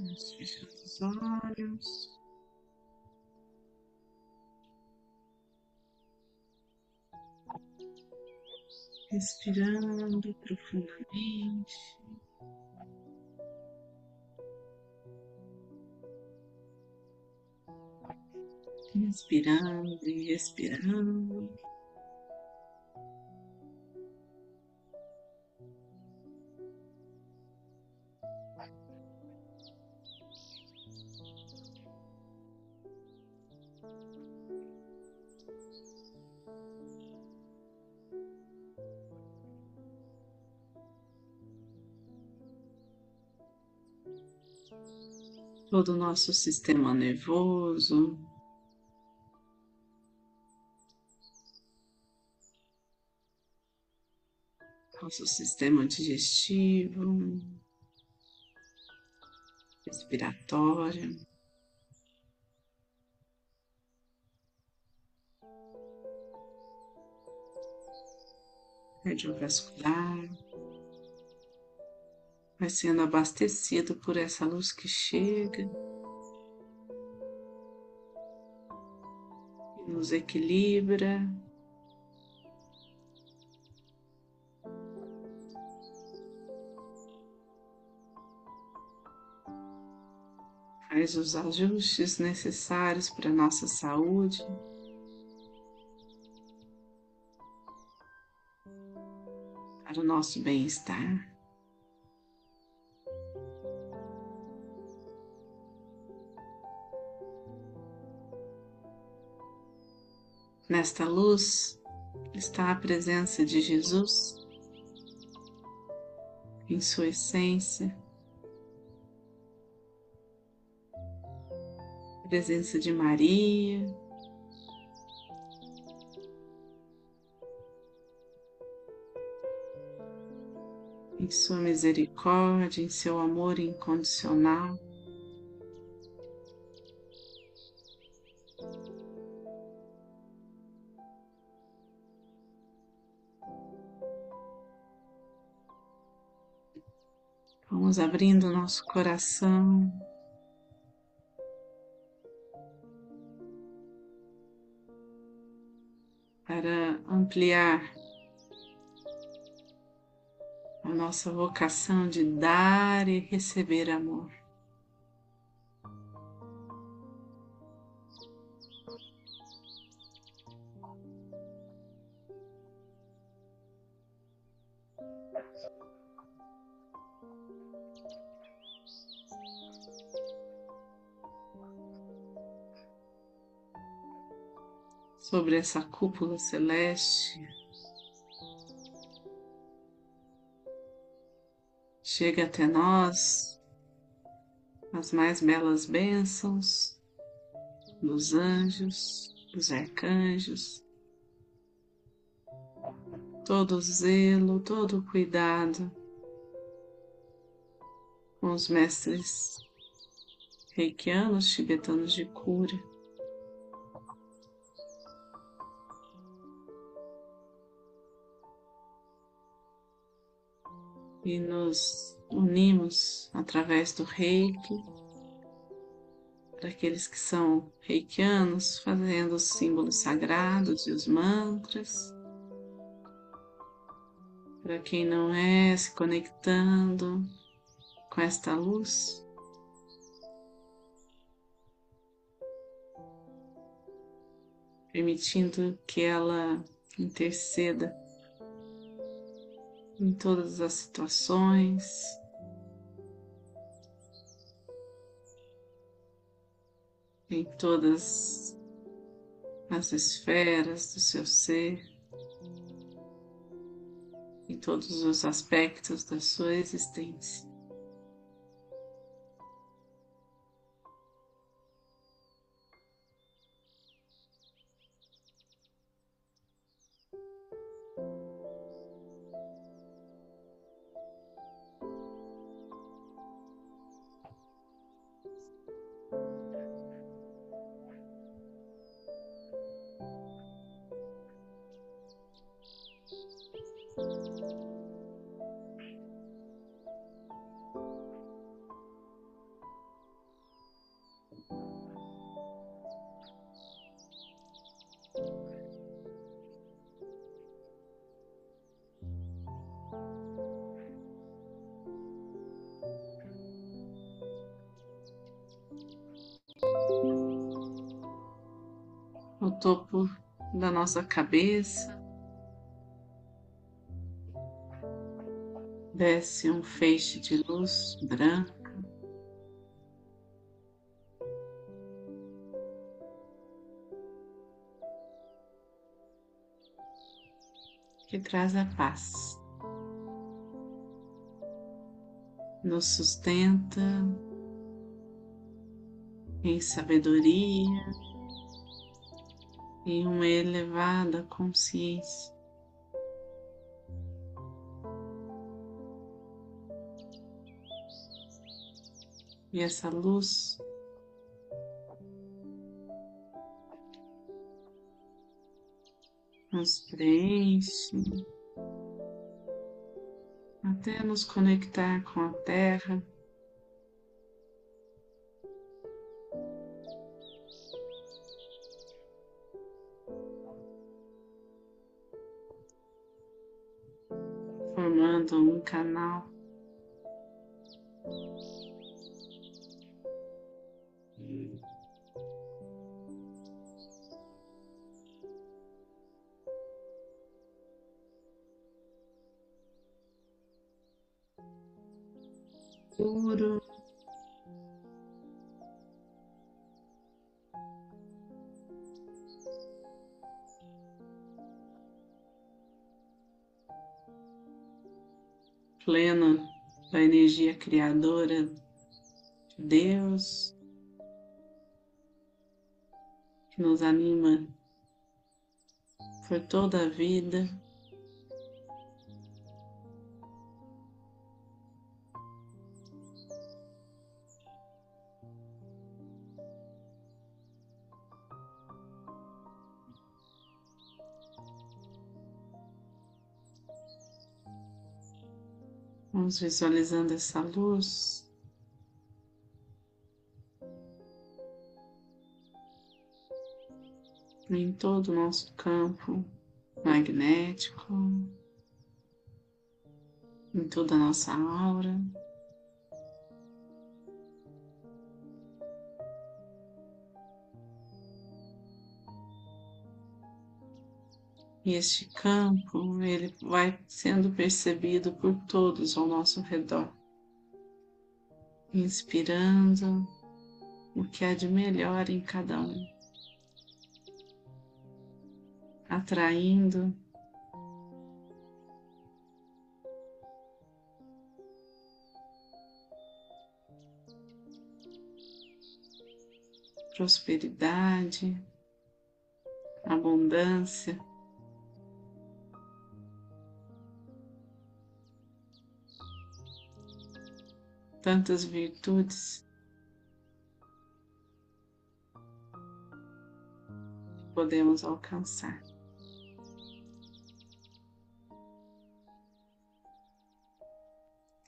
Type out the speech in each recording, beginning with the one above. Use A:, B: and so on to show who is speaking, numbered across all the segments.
A: Vamos fechando os olhos. Respirando profundamente. Inspirando e expirando. Todo o nosso sistema nervoso. Nosso sistema digestivo, respiratório, cardiovascular vai sendo abastecido por essa luz que chega e nos equilibra. Faz os ajustes necessários para a nossa saúde. Para o nosso bem-estar. Nesta luz está a presença de Jesus em sua essência, a presença de Maria, em sua misericórdia, em seu amor incondicional. Vamos abrindo o nosso coração. Para ampliar a nossa vocação de dar e receber amor. Sobre essa cúpula celeste. Chega até nós as mais belas bênçãos dos anjos, dos arcanjos, todo o zelo, todo o cuidado com os mestres reikianos tibetanos de cura. E nos unimos através do reiki para aqueles que são reikianos, fazendo os símbolos sagrados e os mantras. Para quem não é, se conectando com esta luz. Permitindo que ela interceda em todas as situações. Em todas as esferas do seu ser, em todos os aspectos da sua existência. Topo da nossa cabeça. Desce um feixe de luz branca. Que traz a paz, nos sustenta em sabedoria, em uma elevada consciência. E essa luz nos preenche até nos conectar com a Terra. Formando um canal. Plena da energia criadora de Deus, que nos anima por toda a vida. Vamos visualizando essa luz. Em todo o nosso campo magnético, em toda a nossa aura. E este campo, ele vai sendo percebido por todos ao nosso redor, inspirando o que há de melhor em cada um, atraindo prosperidade, abundância. Tantas virtudes podemos alcançar.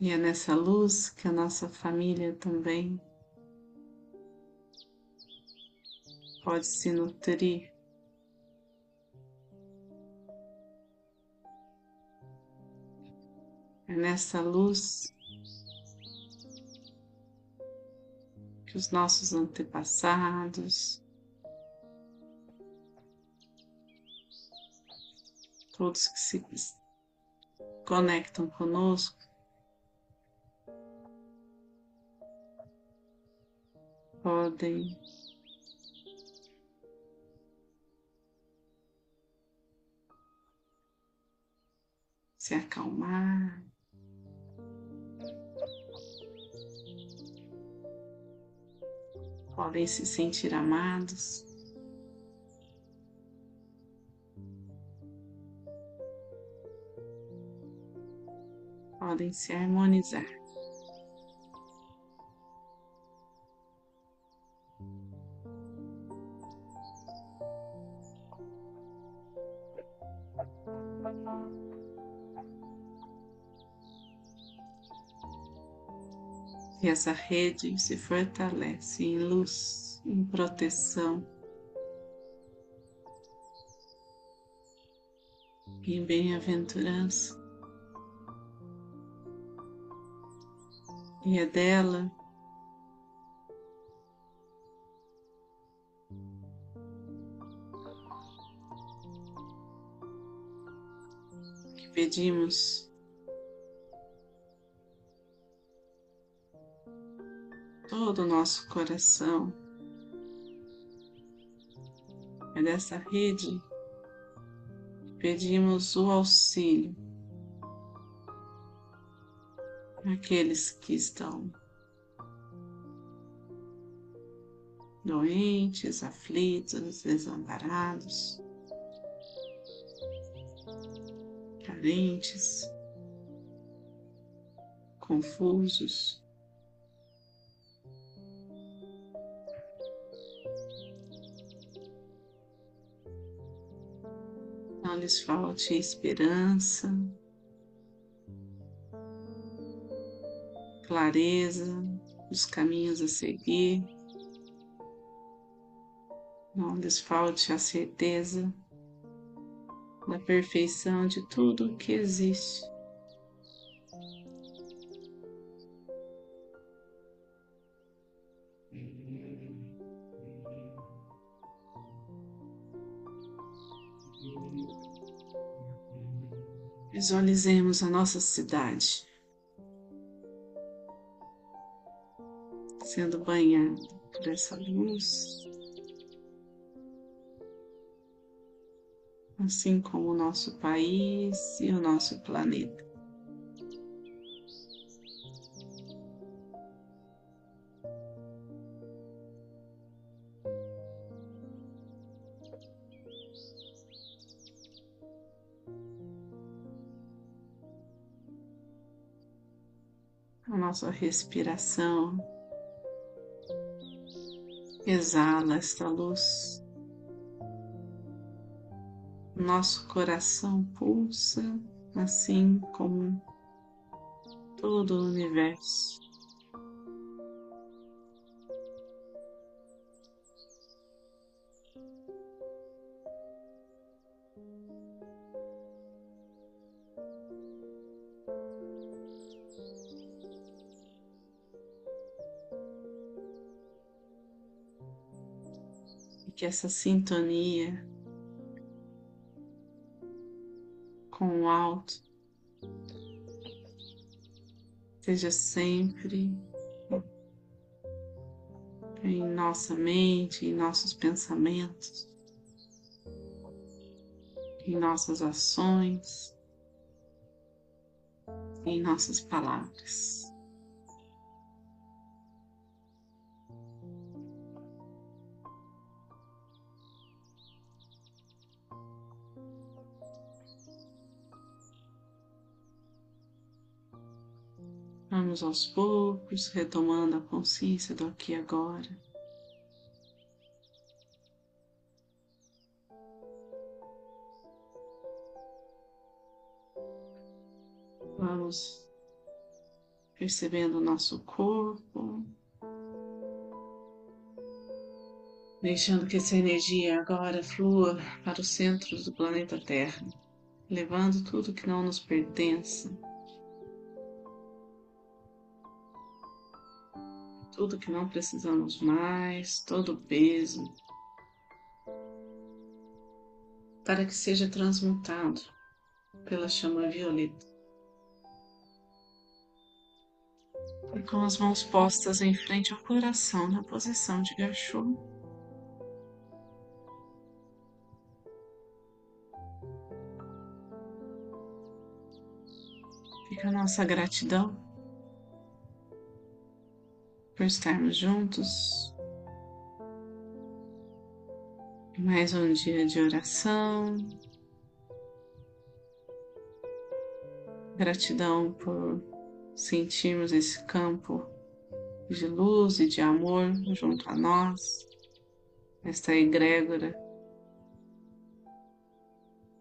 A: E é nessa luz que a nossa família também pode se nutrir. É nessa luz que os nossos antepassados, todos que se conectam conosco, podem se acalmar. Podem se sentir amados. Podem se harmonizar. E essa rede se fortalece em luz, em proteção, em bem-aventurança. E é dela que pedimos todo o nosso coração. É dessa rede que pedimos o auxílio aqueles que estão doentes, aflitos, desamparados, carentes, confusos. Lhes falte esperança, clareza dos caminhos a seguir. Não lhes falte a certeza da perfeição de tudo o que existe. Visualizemos a nossa cidade sendo banhada por essa luz, assim como o nosso país e o nosso planeta. Nossa respiração exala esta luz. Nosso coração pulsa assim como todo o universo. Que essa sintonia com o alto seja sempre em nossa mente, em nossos pensamentos, em nossas ações, em nossas palavras. Vamos aos poucos retomando a consciência do aqui e agora. Vamos percebendo o nosso corpo, deixando que essa energia agora flua para o centro do planeta Terra, levando tudo que não nos pertence tudo que não precisamos mais, todo o peso, para que seja transmutado pela chama violeta. E com as mãos postas em frente ao coração na posição de gachô. Fica a nossa gratidão por estarmos juntos. Mais um dia de oração. Gratidão por sentirmos esse campo de luz e de amor junto a nós, esta egrégora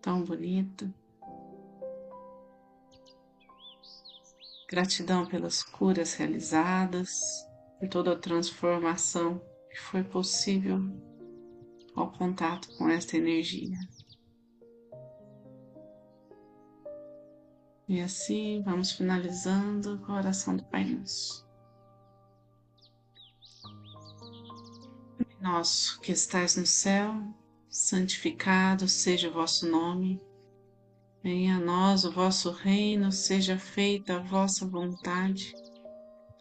A: tão bonita. Gratidão pelas curas realizadas, por toda a transformação que foi possível ao contato com esta energia. E assim vamos finalizando com a oração do Pai Nosso. Nosso que estais no céu, santificado seja o vosso nome. Venha a nós o vosso reino, seja feita a vossa vontade,